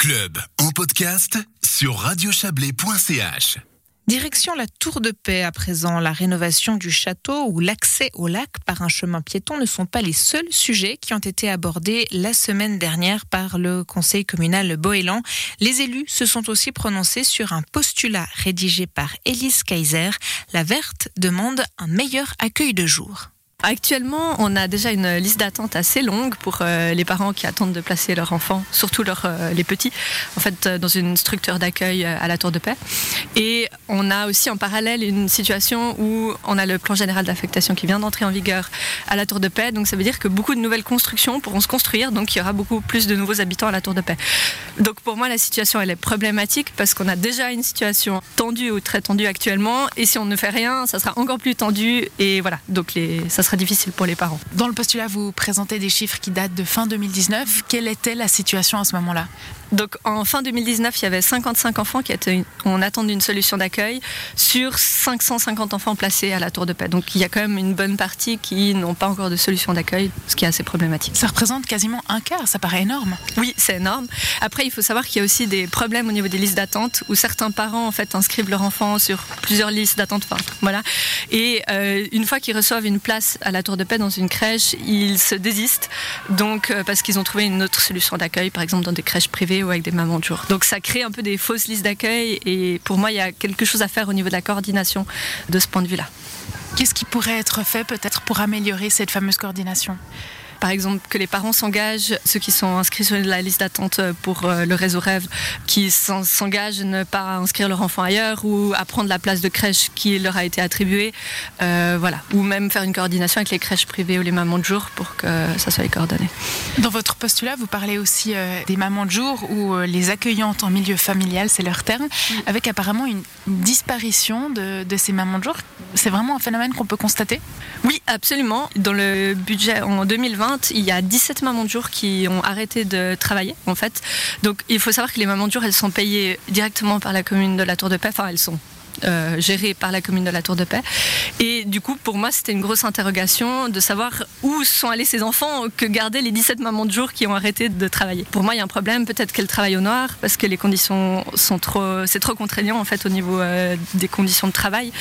club en podcast sur radiochablais.ch. Direction la Tour de Paix à présent. La rénovation du château ou l'accès au lac par un chemin piéton ne sont pas les seuls sujets qui ont été abordés la semaine dernière par le conseil communal Boélan. Les élus se sont aussi prononcés sur un postulat rédigé par Élise Kaiser. La Verte demande un meilleur accueil de jour. Actuellement, on a déjà une liste d'attente assez longue pour euh, les parents qui attendent de placer leurs enfants, surtout euh, les petits, en fait, euh, dans une structure d'accueil à la Tour de Paix. Et on a aussi en parallèle une situation où on a le plan général d'affectation qui vient d'entrer en vigueur à la Tour de Paix. Donc ça veut dire que beaucoup de nouvelles constructions pourront se construire, donc il y aura beaucoup plus de nouveaux habitants à la Tour de Paix. Donc pour moi, la situation, elle est problématique parce qu'on a déjà une situation tendue ou très tendue actuellement. Et si on ne fait rien, ça sera encore plus tendu. Et voilà, donc les, difficile pour les parents. Dans le postulat, vous présentez des chiffres qui datent de fin 2019. Quelle était la situation à ce moment-là? Donc en fin 2019, il y avait 55 enfants qui étaient en attente d'une solution d'accueil sur 550 enfants placés à la Tour de Paix. Donc il y a quand même une bonne partie qui n'ont pas encore de solution d'accueil, ce qui est assez problématique. Ça représente quasiment un quart, ça paraît énorme. Oui, c'est énorme. Après, il faut savoir qu'il y a aussi des problèmes au niveau des listes d'attente où certains parents en fait inscrivent leur enfant sur plusieurs listes d'attente. Enfin, voilà. Et euh, une fois qu'ils reçoivent une place à la Tour de Paix dans une crèche, ils se désistent. Donc euh, parce qu'ils ont trouvé une autre solution d'accueil, par exemple dans des crèches privées ou avec des mamans de jour. Donc ça crée un peu des fausses listes d'accueil et pour moi il y a quelque chose à faire au niveau de la coordination de ce point de vue-là. Qu'est-ce qui pourrait être fait peut-être pour améliorer cette fameuse coordination? Par exemple, que les parents s'engagent, ceux qui sont inscrits sur la liste d'attente pour euh, le réseau Rêve, qui s'engagent à ne pas inscrire leur enfant ailleurs ou à prendre la place de crèche qui leur a été attribuée. Euh, voilà. Ou même faire une coordination avec les crèches privées ou les mamans de jour pour que ça soit les coordonnées. Dans votre postulat, vous parlez aussi euh, des mamans de jour ou les accueillantes en milieu familial, c'est leur terme, avec apparemment une disparition de, de ces mamans de jour. C'est vraiment un phénomène qu'on peut constater? Oui, absolument. Dans le budget en 2020, il y a 17 mamans de jour qui ont arrêté de travailler, en fait. Donc, il faut savoir que les mamans de jour, elles sont payées directement par la commune de la Tour de Paix. Enfin, elles sont euh, gérée par la commune de la Tour de Paix. Et du coup, pour moi, c'était une grosse interrogation de savoir où sont allés ces enfants que gardaient les 17 mamans de jour qui ont arrêté de travailler. Pour moi, il y a un problème, peut-être qu'elles travaillent au noir parce que les conditions sont trop, c'est trop contraignant en fait au niveau euh, des conditions de travail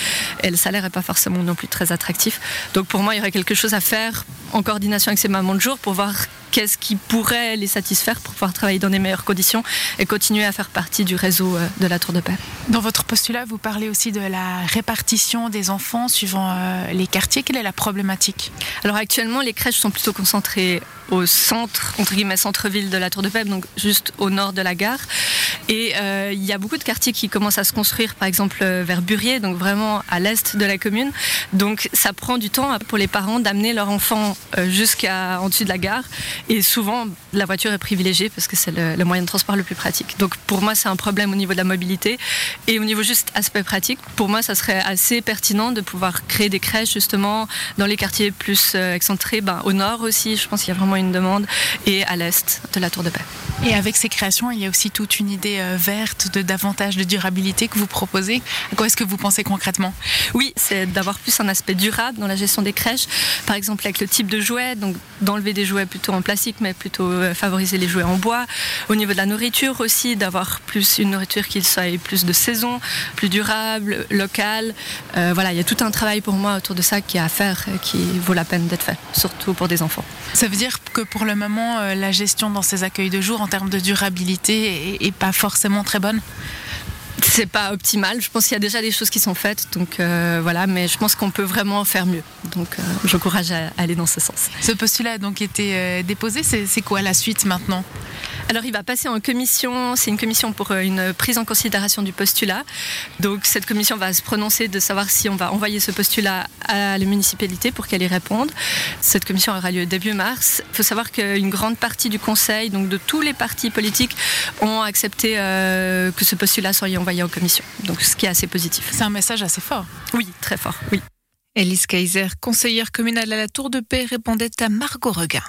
et le salaire n'est pas forcément non plus très attractif. Donc pour moi, il y aurait quelque chose à faire en coordination avec ces mamans de jour pour voir qu'est-ce qui pourrait les satisfaire pour pouvoir travailler dans des meilleures conditions et continuer à faire partie du réseau euh, de la Tour de Paix. Dans votre postulat, vous parlez aussi de la répartition des enfants suivant euh, les quartiers. Quelle est la problématique? Alors actuellement, les crèches sont plutôt concentrées au centre, entre guillemets, centre-ville de la Tour de Paix, donc juste au nord de la gare. Et euh, il y a beaucoup de quartiers qui commencent à se construire, par exemple vers Burier, donc vraiment à l'est de la commune. Donc ça prend du temps pour les parents d'amener leur enfant jusqu'à en dessus de la gare. Et souvent, la voiture est privilégiée parce que c'est le, moyen de transport le plus pratique. Donc pour moi, c'est un problème au niveau de la mobilité. Et au niveau juste aspect pratique, pour moi, ça serait assez pertinent de pouvoir créer des crèches justement dans les quartiers plus euh, excentrés, ben, au nord aussi, je pense qu'il y a vraiment une demande, et à l'est de la Tour de Paix. Et avec ces créations, il y a aussi toute une idée euh, verte de davantage de durabilité que vous proposez. À quoi est-ce que vous pensez concrètement? Oui, c'est d'avoir plus un aspect durable dans la gestion des crèches. Par exemple, avec le type de jouets, donc d'enlever des jouets plutôt en mais plutôt euh, favoriser les jouets en bois. Au niveau de la nourriture aussi, d'avoir plus une nourriture qui soit plus de saison, plus durable, locale. Euh, voilà, il y a tout un travail pour moi autour de ça qui est à faire, qui vaut la peine d'être fait, surtout pour des enfants. Ça veut dire que pour le moment, la gestion dans ces accueils de jour termes de durabilité est, pas forcément très bonne? C'est pas optimal. Je pense qu'il y a déjà des choses qui sont faites, donc euh, voilà. Mais je pense qu'on peut vraiment faire mieux. Donc, euh, j'encourage à aller dans ce sens. Ce postulat a donc été euh, déposé. C'est quoi la suite maintenant? Alors il va passer en commission, c'est une commission pour euh, une prise en considération du postulat. Donc cette commission va se prononcer de savoir si on va envoyer ce postulat à la municipalité pour qu'elle y réponde. Cette commission aura lieu début mars. Il faut savoir qu'une grande partie du conseil, donc de tous les partis politiques, ont accepté euh, que ce postulat soit envoyé en commission. Donc ce qui est assez positif. C'est un message assez fort. Oui, très fort, oui. Elise Kaiser, conseillère communale à la Tour de Paix, répondait à Margot Regain.